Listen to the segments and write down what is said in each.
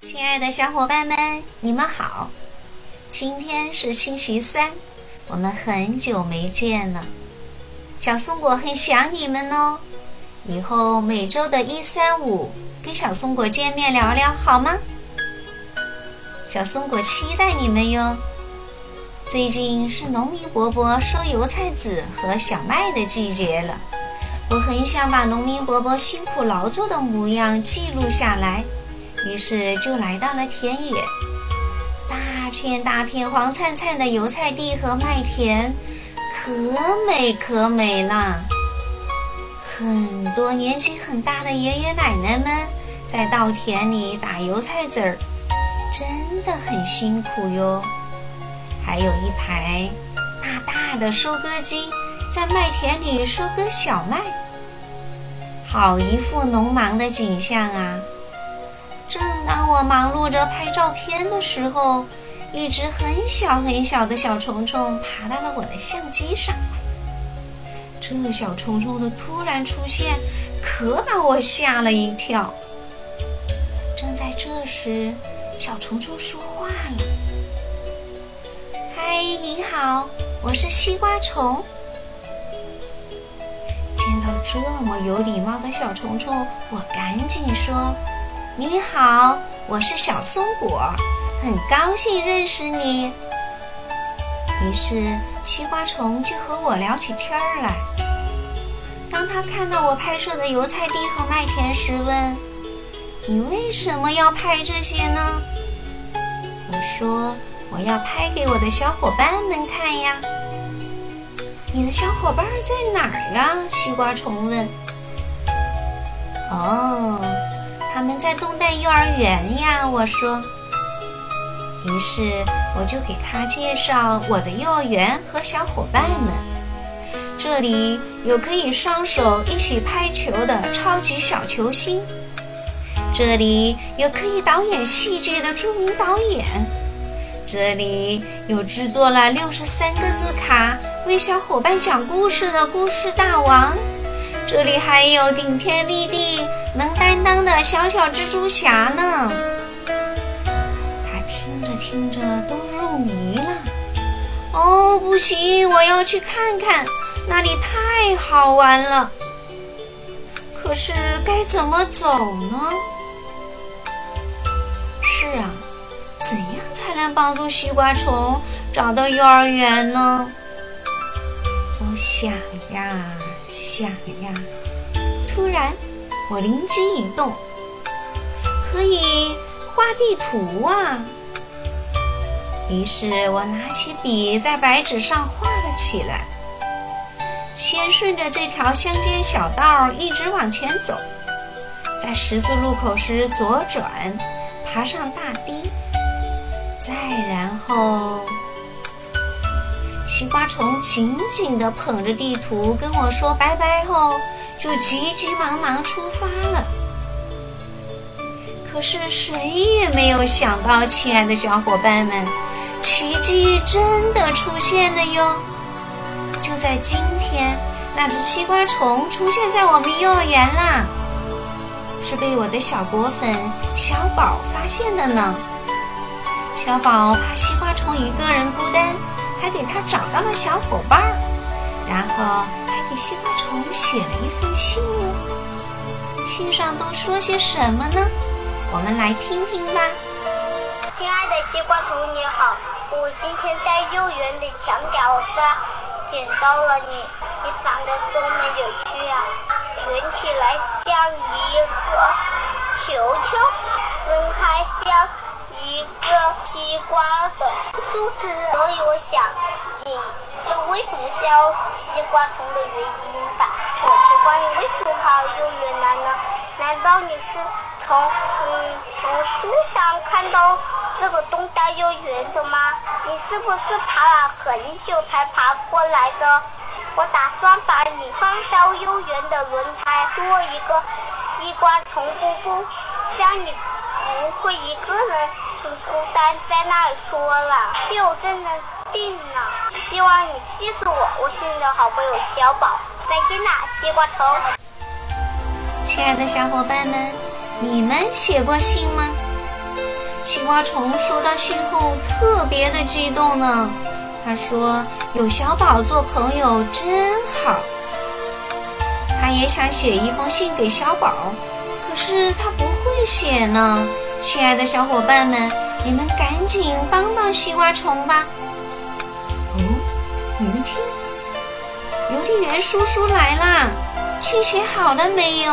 亲爱的小伙伴们，你们好！今天是星期三，我们很久没见了。小松果很想你们哦。以后每周的一、三、五跟小松果见面聊聊好吗？小松果期待你们哟。最近是农民伯伯收油菜籽和小麦的季节了，我很想把农民伯伯辛苦劳作的模样记录下来。于是就来到了田野，大片大片黄灿灿的油菜地和麦田，可美可美了。很多年纪很大的爷爷奶奶们在稻田里打油菜籽儿，真的很辛苦哟。还有一台大大的收割机在麦田里收割小麦，好一副农忙的景象啊！正当我忙碌着拍照片的时候，一只很小很小的小虫虫爬到了我的相机上。这小虫虫的突然出现，可把我吓了一跳。正在这时，小虫虫说话了：“嗨，你好，我是西瓜虫。”见到这么有礼貌的小虫虫，我赶紧说。你好，我是小松果，很高兴认识你。于是西瓜虫就和我聊起天儿来。当他看到我拍摄的油菜地和麦田时，问：“你为什么要拍这些呢？”我说：“我要拍给我的小伙伴们看呀。”你的小伙伴在哪儿呀？西瓜虫问。哦。他们在东代幼儿园呀，我说。于是我就给他介绍我的幼儿园和小伙伴们。这里有可以双手一起拍球的超级小球星，这里有可以导演戏剧的著名导演，这里有制作了六十三个字卡为小伙伴讲故事的故事大王。这里还有顶天立地、能担当的小小蜘蛛侠呢。他听着听着都入迷了。哦，不行，我要去看看，那里太好玩了。可是该怎么走呢？是啊，怎样才能帮助西瓜虫找到幼儿园呢？我想呀。想呀，突然我灵机一动，可以画地图啊！于是我拿起笔在白纸上画了起来。先顺着这条乡间小道一直往前走，在十字路口时左转，爬上大堤，再然后。西瓜虫紧紧地捧着地图跟我说拜拜后，就急急忙忙出发了。可是谁也没有想到，亲爱的小伙伴们，奇迹真的出现了哟！就在今天，那只西瓜虫出现在我们幼儿园啦，是被我的小果粉小宝发现的呢。小宝怕西瓜虫一个人孤单。还给他找到了小伙伴儿，然后给西瓜虫写了一封信哟。信上都说些什么呢？我们来听听吧。亲爱的西瓜虫，你好，我今天在幼儿园的墙角上捡到了你，你长得多么有趣啊！卷起来像一个球球，分开像。一个西瓜的树枝，所以我想你是为什么叫西瓜虫的原因吧。我是关于为什么爬幼儿园来呢？难道你是从嗯从树上看到这个东大幼儿园的吗？你是不是爬了很久才爬过来的？我打算把你放到幼儿园的轮胎，做一个西瓜虫布布，这样你不会一个人。孤单在那里说了，就这么定了。希望你记住我，我是你的好朋友小宝。再见啦，西瓜头。亲爱的小伙伴们，你们写过信吗？西瓜虫收到信后特别的激动呢。他说：“有小宝做朋友真好。”他也想写一封信给小宝，可是他不会写呢。亲爱的小伙伴们，你们赶紧帮帮西瓜虫吧！你们听，邮递员叔叔来啦！信写好了没有？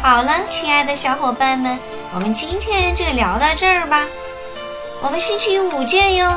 好了，亲爱的小伙伴们，我们今天就聊到这儿吧。我们星期五见哟。